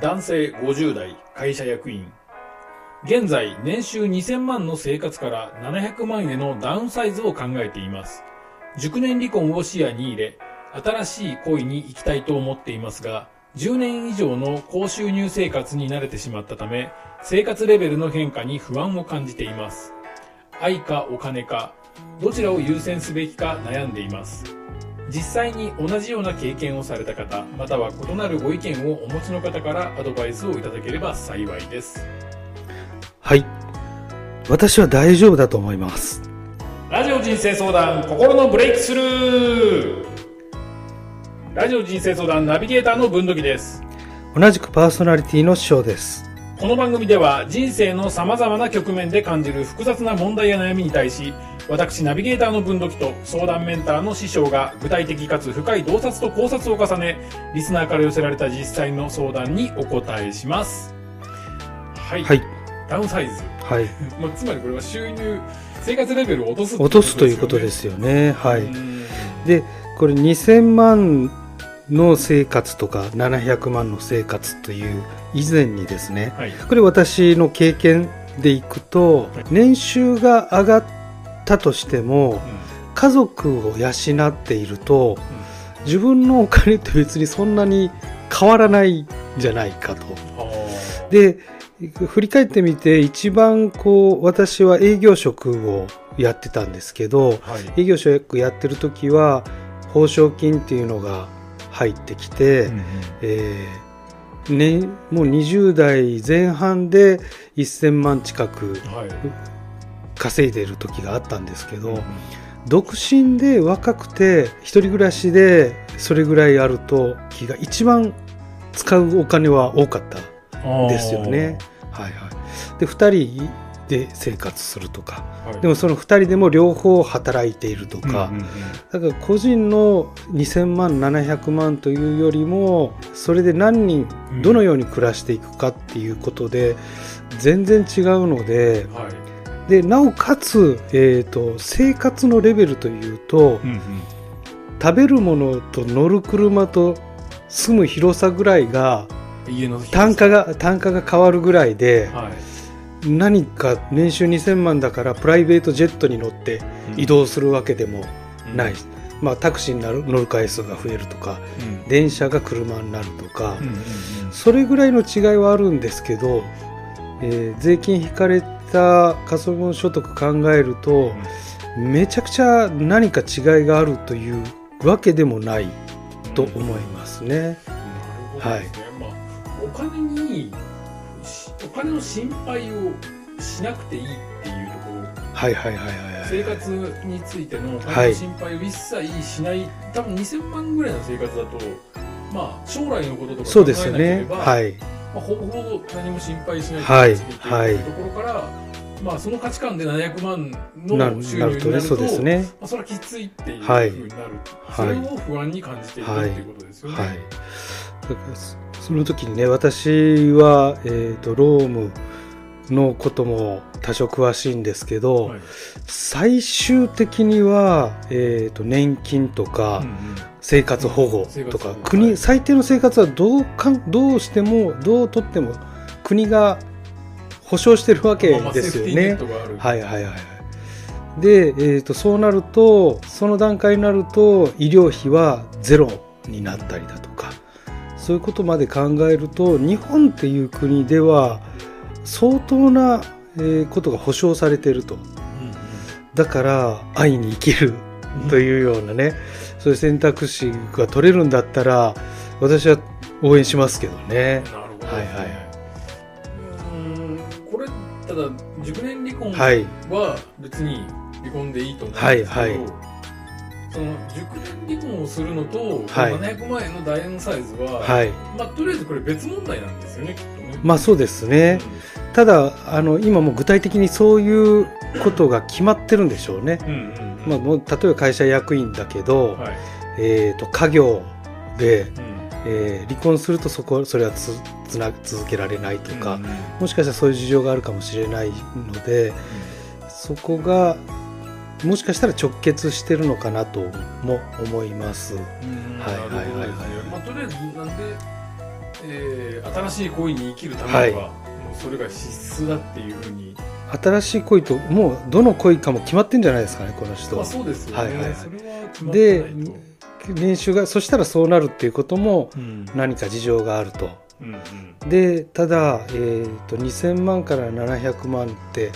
男性50代会社役員。現在年収2000万の生活から700万へのダウンサイズを考えています。熟年離婚を視野に入れ新しい恋に行きたいと思っていますが10年以上の高収入生活に慣れてしまったため生活レベルの変化に不安を感じています。愛かお金かどちらを優先すべきか悩んでいます。実際に同じような経験をされた方または異なるご意見をお持ちの方からアドバイスをいただければ幸いですはい。私は大丈夫だと思います。ラジオ人生相談心のブレイクスルーラジオ人生相談ナビゲーターの文土器です同じくパーソナリティの師匠です。この番組では人生の様々な局面で感じる複雑な問題や悩みに対し私ナビゲーターの文土器と相談メンターの師匠が具体的かつ深い洞察と考察を重ねリスナーから寄せられた実際の相談にお答えしますはい、はい。ダウンサイズ、はい。まあ、つまりこれは収入生活レベルを落とす落とすということですすよね。はい。うんで、これ2000万の生活とか700万の生活という以前にですね、はい。これ私の経験でいくと、年収が上がったとしても、家族を養っていると、自分のお金って別にそんなに変わらないんじゃないかと。あで、振り返ってみて一番こう、私は営業職をやってたんですけど、ーはい。営業職やってる時は、報奨金っていうのが入ってきて、えーね、もう20代前半で1000万近くはい稼いでる時があったんですけど、独身で若くて一人暮らしでそれぐらいあると気が一番使うお金は多かったんですよね。はいはい。で、二人で生活するとか。はい。でもその二人でも両方働いているとか。だから個人の2000万、700万というよりも、それで何人うん、どのように暮らしていくかっていうことで、全然違うので、はい。で、なおかつ、えっ、と、生活のレベルというと、うんうん。食べるものと乗る車と住む広さぐらいが、単価が、単価が変わるぐらいで、はい何か年収2000万だからプライベートジェットに乗って移動するわけでもない、まあタクシーになる乗る回数が増えるとかうん。電車が車になるとか、うんうんうんそれぐらいの違いはあるんですけど、えー税金引かれた可処分所得考えると、めちゃくちゃ何か違いがあるというわけでもないと思いますね。なるほどですね。まあ、お金に、金の心配をしなくていいっていうところ、はいはいはいはい生はい。活についてのおはい金の心配を一切しない、多分2000万ぐらいの生活だと、まあ、将来のこととかそう考えなけれですね。ば、はい。まあ、ほぼほぼ何も心配しないはいけるっていうところから、まあ、その価値観で700万なの収なるとね、入になると、そうですね。まあ、それはきついっていうふはいうになる、はいそれを不安に感じているっていうことですよね。そその時にね、私は、えっ、と、ロームのことも多少詳しいんですけど、はい。最終的には、えっ、と、年金とか、うんうん。生活保護とか、生活保護。国、はい。最低の生活はどうかん、どうしても、どうとっても、国が保障してるわけまあですよね。はいはいはいはい。で、えー、とそうなるとその段階になると医療費はゼロになったりだとかそういうことまで考えると日本っていう国では相当な、えーことが保障されていると。うんだから愛に生きるというようなね、そういう選択肢が取れるんだったら私は応援しますけどね。なるほど。はいはいうんこれただ熟年離婚はい。は別に離婚でいいと思うんですけど、はいはいその熟年離婚をするのと、はい。700万円のダイヤのサイズは、はい。まあ、とりあえずこれ別問題なんですよねきっとね。まあそうですね。ただあの今もう具体的にそういうことが決まってるんでしょうね。うんうんうん。まあ、例えば会社役員だけど、はい。えー、と家業で、うん。えー離婚するとそこそれはつつな続けられないとか、うんうんもしかしたらそういう事情があるかもしれないのでそこがもしかしたら直結してるのかなとも思います。うんはいはいはいはい。まあ、とりあえずなんで、えー新しい恋に生きるためには、もうそれが必須だっていうふうに、新しい恋ともうどの恋かも決まってんじゃないですかねこの人まあ、はそうですよね、はいはい。はいそれは決まってないと、年収がそしたらそうなるっていうこともうん。何か事情があると。うんうん。でただ、えー、と2000万から700万って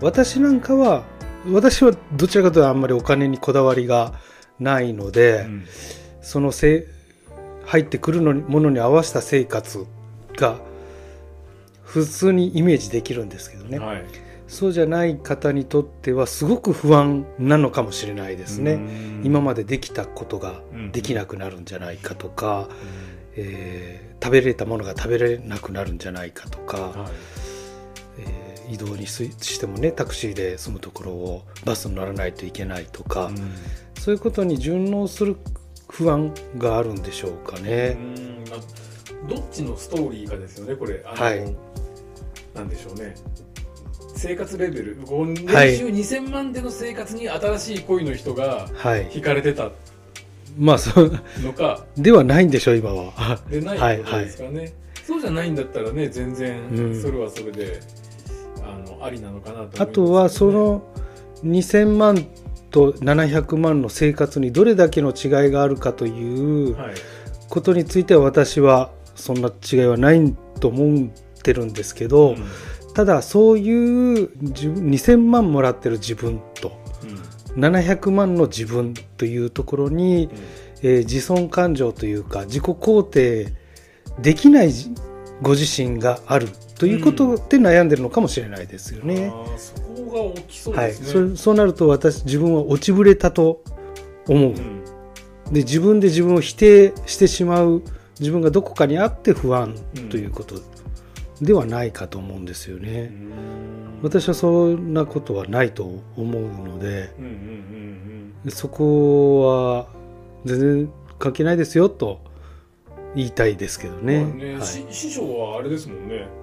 私なんかは私はどちらかというとあんまりお金にこだわりがないので、うん。そのせ入ってくるのにものに合わせた生活が普通にイメージできるんですけどね、はい。そうじゃない方にとってはすごく不安なのかもしれないですね、うん。今までできたことができなくなるんじゃないかとか、えー食べれたものが食べれなくなるんじゃないかとか、はい。えー移動にすしてもねタクシーで住むところをバスに乗らないといけないとか、うん。そういうことに順応する不安があるんでしょうかね。どっちのストーリーかですよねこれ。あの、はい。なんでしょうね。生活レベル年はい。収2000万での生活に新しい恋の人がはい、惹かれてたまあそう。のか。ではないんでしょう今は。でないってことですかね、そうじゃないんだったらね全然うん。それはそれで、あのありなのかなとね。あとはその2000万と700万の生活にどれだけの違いがあるかというはい。ことについては私はそんな違いはないと思ってるんですけど、うん。ただそういう自分2000万もらってる自分とうん。700万の自分というところに、えー自尊感情というか自己肯定できないじご自身があるということで悩んでるのかもしれないですようん。ね。あーそこが大きそうはい、ですね、そそうなると私自分は落ちぶれたと思う、うん。で自分で自分を否定してしまう自分がどこかにあって不安うん。ということではないかと思うんですよね。うん。私はそんなことはないと思うのでうんうんうんそこは全然関係ないですよと言いたいですけどうんね。まあねはい。し師匠はあれですもんね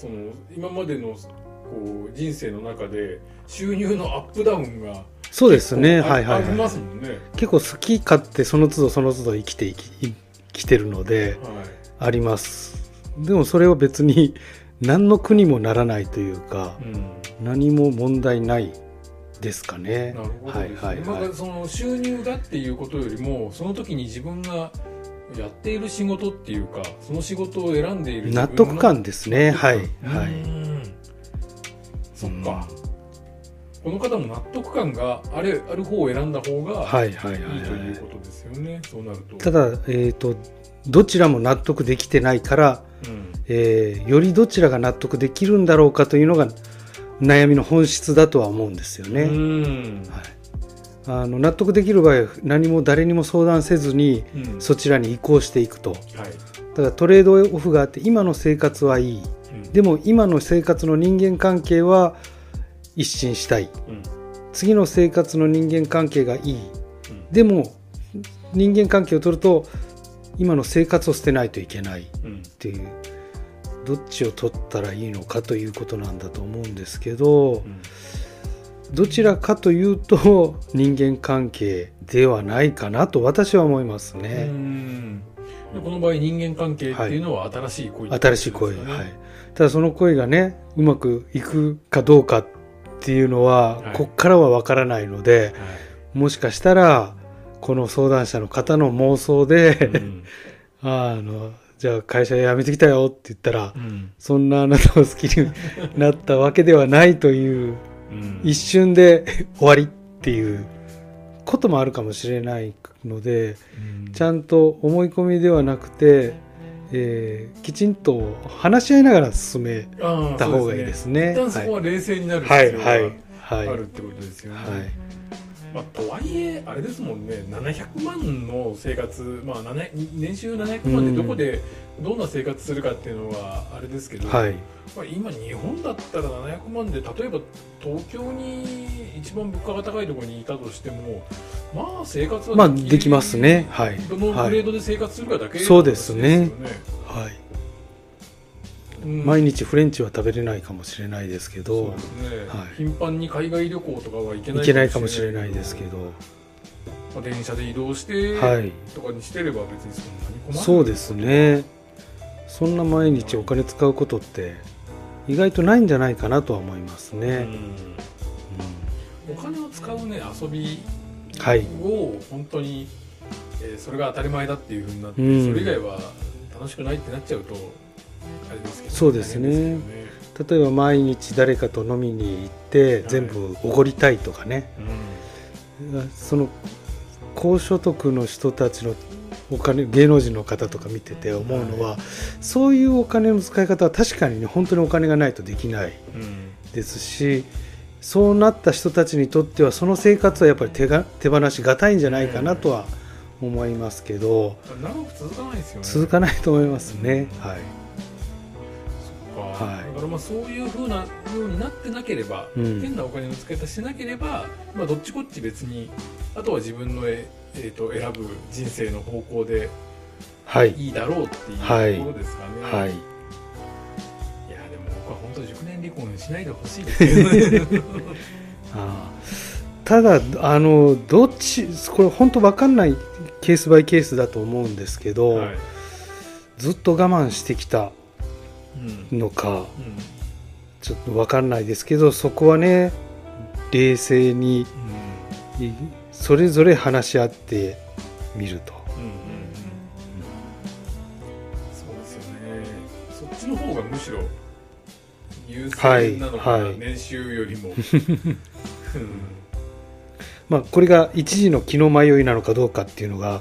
その今までのこう人生の中で収入のアップダウンがそうですね、はいはいありまはい。すもんね、結構好き勝手その都度その都度生きていき生きてるのではあります。でもそれは別に何の苦にもならないというかいうん何も問題ないですかね。なるほどはいはいはいまあ。その収入がっていうことよりもその時に自分がやっている仕事っていうかその仕事を選んでいる納得感ですね。はい。はい。うん。そっか、この方も納得感があれある方を選んだ方がはいはいというはことですよね、そうなると。い。ただ、えっ、と、どちらも納得できてないから、うん。えーよりどちらが納得できるんだろうかというのが悩みの本質だとは思うんですよね。うん。はい、あの納得できる場合は何も誰にも相談せずにうん。そちらに移行していくと。はい。だからトレードオフがあって今の生活はいい。うん。でも今の生活の人間関係は一新したい。うん。次の生活の人間関係がいい。うん。でも人間関係を取ると今の生活を捨てないといけない。っうん。ていう。どっちを取ったらいいのかということなんだと思うんですけどうんどちらかというと 人間関係ではないかなと私は思いますうね。この場合人間関係っていうのは新しい恋新しい恋、はい、ただその恋がねうまくいくかどうかっていうのは、はい。こっからはわからないのではい。もしかしたらこの相談者の方の妄想で、うん。あのじゃあ会社辞めてきたよって言ったら、うん。そんなあなたを好きになったわけではないといううん一瞬で 終わりっていうこともあるかもしれないのでうん。ちゃんと思い込みではなくて、えーきちんと話し合いながら進めた方がいいですね。一旦そこは冷静になる必要がはいはいはい。あるってことですよね。はいまあ、とはいえ、あれですもんね、700万の生活、まあ、7年収700万でどこでどんな生活するかっていうのはあれですけど、はい。まあ、今、日本だったら700万で、例えば東京に一番物価が高いところにいたとしても、まあ、生活はまあできますね。はい。どのグレードで生活するかだけそうですね。の話ですよはい。うん毎日フレンチは食べれないかもしれないですけどね、はい。頻繁に海外旅行とかは行けないいけないかもしれないですけど。まあ、電車で移動してはい。とかにしてれば別にそんなに困る。そうですね。そんな毎日お金使うことって意外とないんじゃないかなとは思いますね、うん。お金を使うね遊びを本当に、えーそれが当たり前だっていうふうになって、うん。それ以外は楽しくないってなっちゃうとあれですけど、そうですね。例えば毎日誰かと飲みに行って全部おごりたいとかね、けどねその高所得の人たちのお金芸能人の方とか見てて思うのは、そういうお金の使い方は確かにね本当にお金がないとできないうん。うんですしそうなった人たちにとってはその生活はやっぱり手が手放しがたいんじゃないかなとは思いますけど。長く続かないですよね。続かないと思いますね。はい。そっかはい。だからまあそういうふうなようになってなければ、うん。変なお金の使い方してなければ、まあ、どっちこっち別にあとは自分のえ、えー、と選ぶ人生の方向ではい。いいだろうっていうはい。ところですかね、はい。い、やでも僕は本当熟年離婚しないでほしいです。けどねあ。ーただあのどっちこれ本当分かんないケースバイケースだと思うんですけど、はい。ずっと我慢してきたうんのかうちょっと分かんないですけどそこはね冷静にそれぞれ話し合ってみると。うんうんうん。そうですよね。そっちの方がむしろ優先なのかな、はいはい。年収よりも、うん。まあ、これが一時の気の迷いなのかどうかっていうのがはい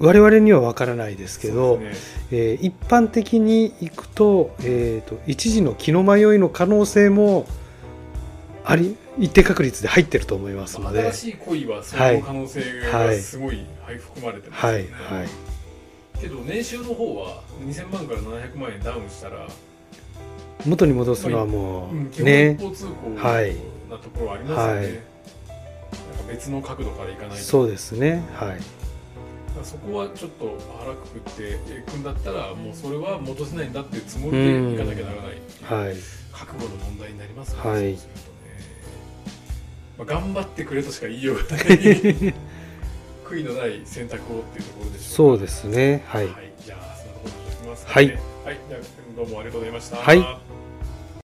我々には分からないですけどね。えー一般的にいくと,、えーと一時の気の迷いの可能性もあり一定確率で入ってると思いますので、新しい恋はその可能性がすごいはい含まれてますよはい。ね、はい。けど年収の方は2000万から700万円ダウンしたら、元に戻すのはもうん基本うね一方通行はいなところはありますよね、はい。別の角度からいかないと。そうですね。はいそこはちょっと腹くくっていくんだったらもうそれは戻せないんだっていうつもりでいかなきゃならないっていうはい。覚悟の問題になりますね、はい。すね、まあ、頑張ってくれとしか言いようがない。悔いのない選択をっていうところでしょそうですね。はい。はい、じゃあそのところにしときます。かねはい。はい、どうもありがとうございました。はい